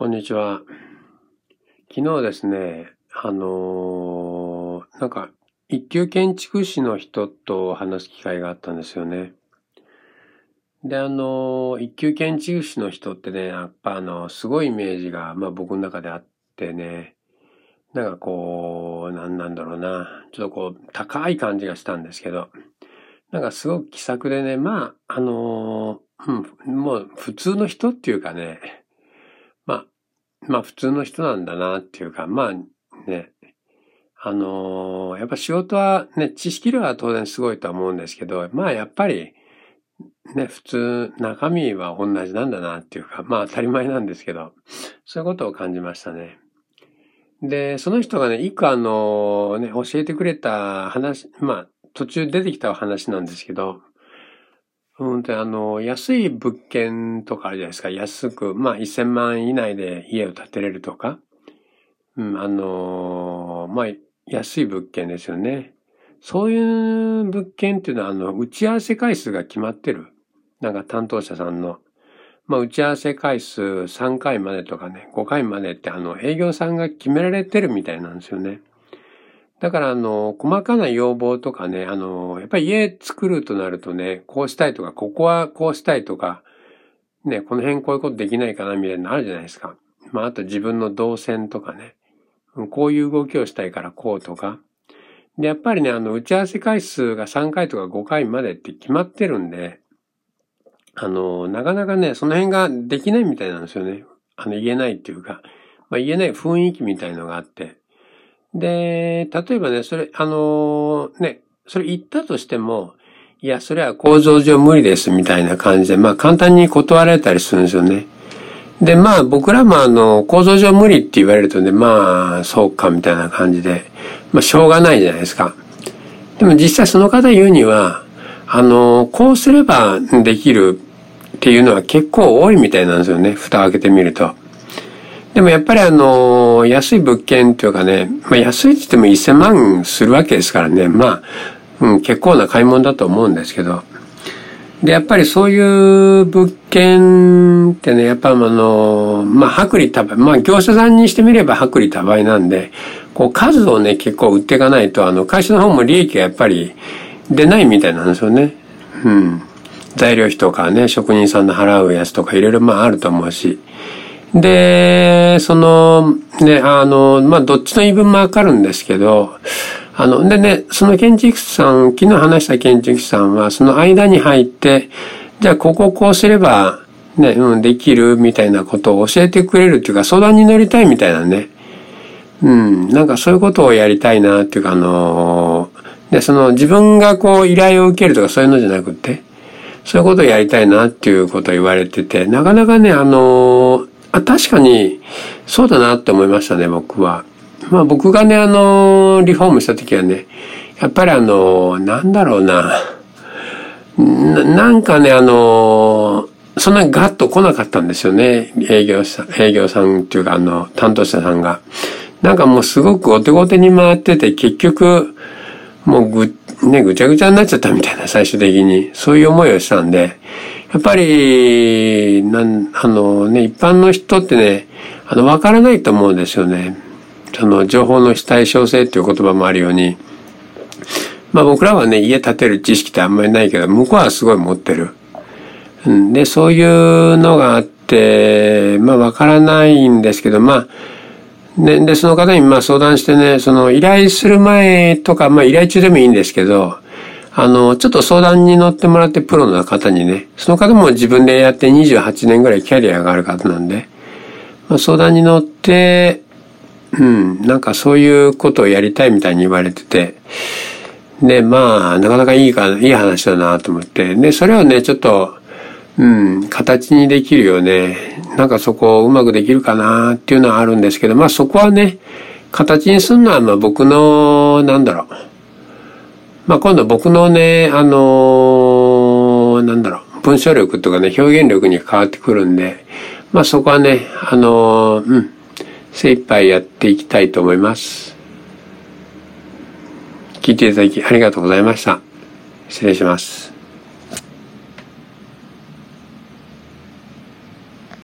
こんにちは。昨日ですね、あのーなんか、一級建築士の人と話す機会があったんですよね。で、あのー一級建築士の人ってね、やっぱあの、すごいイメージが、まあ僕の中であってね、なんかこう、なんなんだろうな、ちょっとこう、高い感じがしたんですけど、なんかすごく気さくでね、まあ、あのーうん、もう普通の人っていうかね、まあ普通の人なんだなっていうか、まあね、あのーやっぱ仕事はね、知識量は当然すごいと思うんですけど、まあやっぱり、ね、普通、中身は同じなんだなっていうか、まあ当たり前なんですけど、そういうことを感じましたね。で、その人がね、一個あの、ね、教えてくれた話、まあ途中出てきた話なんですけど、うん、あの、安い物件とかあるじゃないですか。安く、まあ1000万以内で家を建てれるとか。うん、あの、まあ、安い物件ですよね。そういう物件っていうのは、あの、打ち合わせ回数が決まってる。なんか担当者さんの。まあ、打ち合わせ回数3回までとかね、5回までって、あの、営業さんが決められてるみたいなんですよね。だから、あの、細かな要望とかね、あの、やっぱり家作るとなるとね、こうしたいとか、ここはこうしたいとか、ね、この辺こういうことできないかなみたいなのあるじゃないですか。まあ、あと自分の動線とかね。こういう動きをしたいからこうとか。で、やっぱりね、あの、打ち合わせ回数が3回とか5回までって決まってるんで、あの、なかなかね、その辺ができないみたいなんですよね。あの、言えないっていうか、まあ、言えない雰囲気みたいのがあって。で、例えばね、それ、あの、ね、それ言ったとしても、いや、それは構造上無理ですみたいな感じで、まあ簡単に断られたりするんですよね。で、まあ僕らもあの、構造上無理って言われるとね、まあ、そうかみたいな感じで、まあしょうがないじゃないですか。でも実際その方言うには、あの、こうすればできるっていうのは結構多いみたいなんですよね。蓋を開けてみると。でもやっぱりあの、安い物件っていうかね、まあ安いって言っても1000万するわけですからね。まあ、うん、結構な買い物だと思うんですけど。で、やっぱりそういう物件ってね、やっぱあの、まあ、薄利多売、まあ、業者さんにしてみれば薄利多売なんで、こう数をね、結構売っていかないと、あの、会社の方も利益がやっぱり出ないみたいなんですよね。うん。材料費とかね、職人さんの払うやつとかいろいろまああると思うし。で、その、ね、あの、まあ、どっちの言い分もわかるんですけど、あの、でね、その建築士さん、昨日話した建築士さんは、その間に入って、じゃあここをこうすれば、ね、うん、できるみたいなことを教えてくれるっていうか、相談に乗りたいみたいなね。うん、なんかそういうことをやりたいなっていうか、あので、その自分がこう依頼を受けるとかそういうのじゃなくて、そういうことをやりたいなっていうことを言われてて、なかなかね、あのあ、確かにそうだなって思いましたね、僕は。まあ僕がね、あの、リフォームした時はね、やっぱりあの、なんだろうな、ななんかね、あの、そんなにガッと来なかったんですよね、営業さん、営業さんっていうかあの、担当者さんが。なんかもうすごくお手ごてに回ってて、結局、もうぐ、ね、ぐちゃぐちゃになっちゃったみたいな、最終的に。そういう思いをしたんで、やっぱり、なん、あのね、一般の人ってね、あの、わからないと思うんですよね。その、情報の非対称性っていう言葉もあるように、まあ僕らはね、家建てる知識ってあんまりないけど、向こうはすごい持ってる。で、そういうのがあって、まあわからないんですけど、まあ、ね、で、その方にまあ相談してね、その依頼する前とか、まあ依頼中でもいいんですけど、あの、ちょっと相談に乗ってもらってプロの方にね、その方も自分でやって28年ぐらいキャリアがある方なんで、まあ、相談に乗って、うん、なんかそういうことをやりたいみたいに言われてて、で、まあ、なかなかいいか、いい話だなと思って、で、それをね、ちょっと、うん、形にできるよね。なんかそこをうまくできるかなっていうのはあるんですけど、まあそこはね、形にするのはまあ僕の、なんだろう。まあ今度僕のね、あのーなんだろう、文章力とかね、表現力に変わってくるんで、まあそこはね、あのーうん、精一杯やっていきたいと思います。聞いていただきありがとうございました。失礼します。